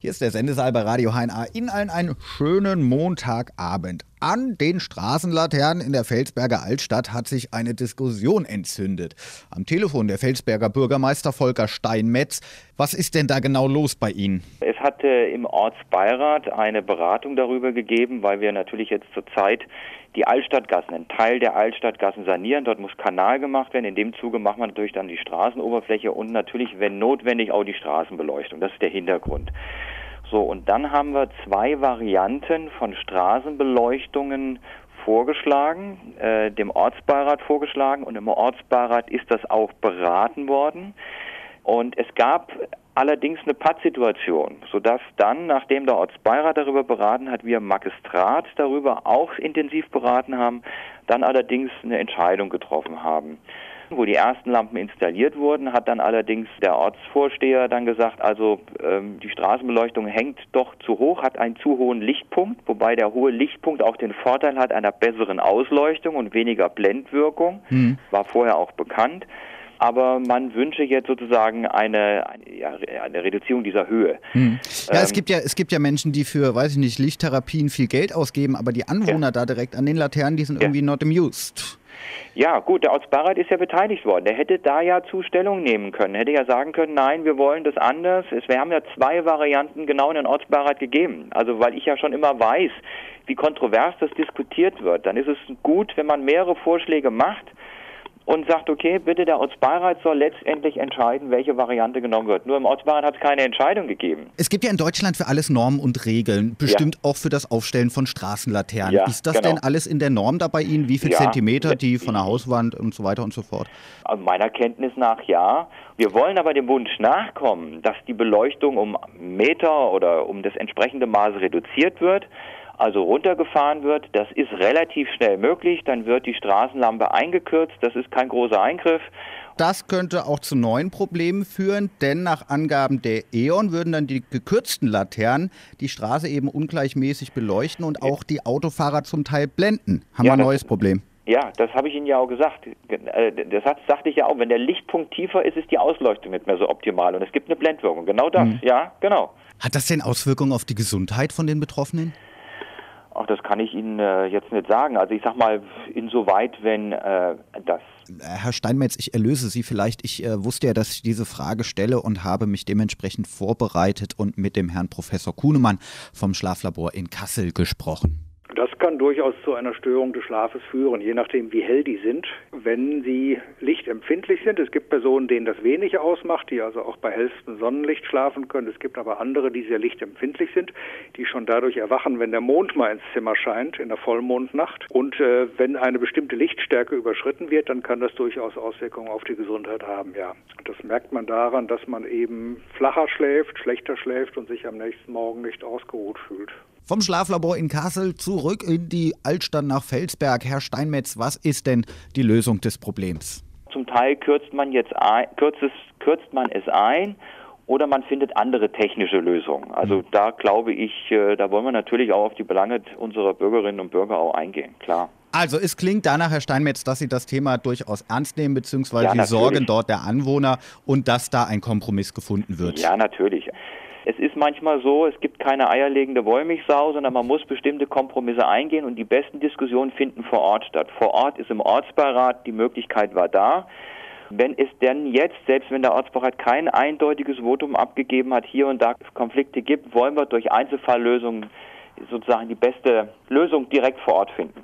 Hier ist der Sendesaal bei Radio HNA. Ihnen allen einen schönen Montagabend. An den Straßenlaternen in der Felsberger Altstadt hat sich eine Diskussion entzündet. Am Telefon der Felsberger Bürgermeister Volker Steinmetz. Was ist denn da genau los bei Ihnen? Es hatte im Ortsbeirat eine Beratung darüber gegeben, weil wir natürlich jetzt zurzeit die Altstadtgassen, einen Teil der Altstadtgassen sanieren. Dort muss Kanal gemacht werden. In dem Zuge macht man natürlich dann die Straßenoberfläche und natürlich, wenn notwendig, auch die Straßenbeleuchtung. Das ist der Hintergrund. So, und dann haben wir zwei Varianten von Straßenbeleuchtungen vorgeschlagen, äh, dem Ortsbeirat vorgeschlagen und im Ortsbeirat ist das auch beraten worden. Und es gab allerdings eine Pattsituation, sodass dann, nachdem der Ortsbeirat darüber beraten hat, wir im Magistrat darüber auch intensiv beraten haben, dann allerdings eine Entscheidung getroffen haben. Wo die ersten Lampen installiert wurden, hat dann allerdings der Ortsvorsteher dann gesagt, also ähm, die Straßenbeleuchtung hängt doch zu hoch, hat einen zu hohen Lichtpunkt, wobei der hohe Lichtpunkt auch den Vorteil hat einer besseren Ausleuchtung und weniger Blendwirkung, hm. war vorher auch bekannt aber man wünsche jetzt sozusagen eine, eine, eine Reduzierung dieser Höhe. Hm. Ja, ähm, es gibt ja, es gibt ja Menschen, die für, weiß ich nicht, Lichttherapien viel Geld ausgeben, aber die Anwohner ja. da direkt an den Laternen, die sind ja. irgendwie not amused. Ja, gut, der Ortsbeirat ist ja beteiligt worden. Der hätte da ja Zustellung nehmen können. Hätte ja sagen können, nein, wir wollen das anders. Es, wir haben ja zwei Varianten genau in den Ortsbeirat gegeben. Also, weil ich ja schon immer weiß, wie kontrovers das diskutiert wird. Dann ist es gut, wenn man mehrere Vorschläge macht und sagt, okay, bitte der Ortsbeirat soll letztendlich entscheiden, welche Variante genommen wird. Nur im Ortsbeirat hat es keine Entscheidung gegeben. Es gibt ja in Deutschland für alles Normen und Regeln, bestimmt ja. auch für das Aufstellen von Straßenlaternen. Ja, ist das genau. denn alles in der Norm da bei Ihnen? Wie viele ja, Zentimeter, die von der Hauswand und so weiter und so fort? Also meiner Kenntnis nach ja. Wir wollen aber dem Wunsch nachkommen, dass die Beleuchtung um Meter oder um das entsprechende Maß reduziert wird also runtergefahren wird. Das ist relativ schnell möglich. Dann wird die Straßenlampe eingekürzt. Das ist kein großer Eingriff. Das könnte auch zu neuen Problemen führen, denn nach Angaben der E.ON würden dann die gekürzten Laternen die Straße eben ungleichmäßig beleuchten und auch die Autofahrer zum Teil blenden. Haben ja, wir ein neues Problem. Ja, das habe ich Ihnen ja auch gesagt. Äh, das sagte ich ja auch. Wenn der Lichtpunkt tiefer ist, ist die Ausleuchtung nicht mehr so optimal und es gibt eine Blendwirkung. Genau das, hm. ja, genau. Hat das denn Auswirkungen auf die Gesundheit von den Betroffenen? Ach, das kann ich Ihnen äh, jetzt nicht sagen. Also ich sag mal, insoweit, wenn äh, das. Herr Steinmetz, ich erlöse Sie vielleicht. Ich äh, wusste ja, dass ich diese Frage stelle und habe mich dementsprechend vorbereitet und mit dem Herrn Professor Kuhnemann vom Schlaflabor in Kassel gesprochen. Das kann durchaus zu einer Störung des Schlafes führen, je nachdem, wie hell die sind. Wenn sie lichtempfindlich sind, es gibt Personen, denen das wenig ausmacht, die also auch bei hellstem Sonnenlicht schlafen können. Es gibt aber andere, die sehr lichtempfindlich sind, die schon dadurch erwachen, wenn der Mond mal ins Zimmer scheint, in der Vollmondnacht. Und äh, wenn eine bestimmte Lichtstärke überschritten wird, dann kann das durchaus Auswirkungen auf die Gesundheit haben, ja. Das merkt man daran, dass man eben flacher schläft, schlechter schläft und sich am nächsten Morgen nicht ausgeruht fühlt. Vom Schlaflabor in Kassel zurück in die Altstadt nach Felsberg. Herr Steinmetz, was ist denn die Lösung des Problems? Zum Teil kürzt man jetzt ein, kürzt, es, kürzt man es ein oder man findet andere technische Lösungen. Also mhm. da glaube ich, äh, da wollen wir natürlich auch auf die Belange unserer Bürgerinnen und Bürger auch eingehen, klar. Also es klingt danach, Herr Steinmetz, dass Sie das Thema durchaus ernst nehmen, beziehungsweise ja, die Sorgen dort der Anwohner und dass da ein Kompromiss gefunden wird. Ja, natürlich. Es ist manchmal so, es gibt keine eierlegende Wollmilchsau, sondern man muss bestimmte Kompromisse eingehen und die besten Diskussionen finden vor Ort statt. Vor Ort ist im Ortsbeirat, die Möglichkeit war da. Wenn es denn jetzt, selbst wenn der Ortsbeirat kein eindeutiges Votum abgegeben hat, hier und da Konflikte gibt, wollen wir durch Einzelfalllösungen sozusagen die beste Lösung direkt vor Ort finden.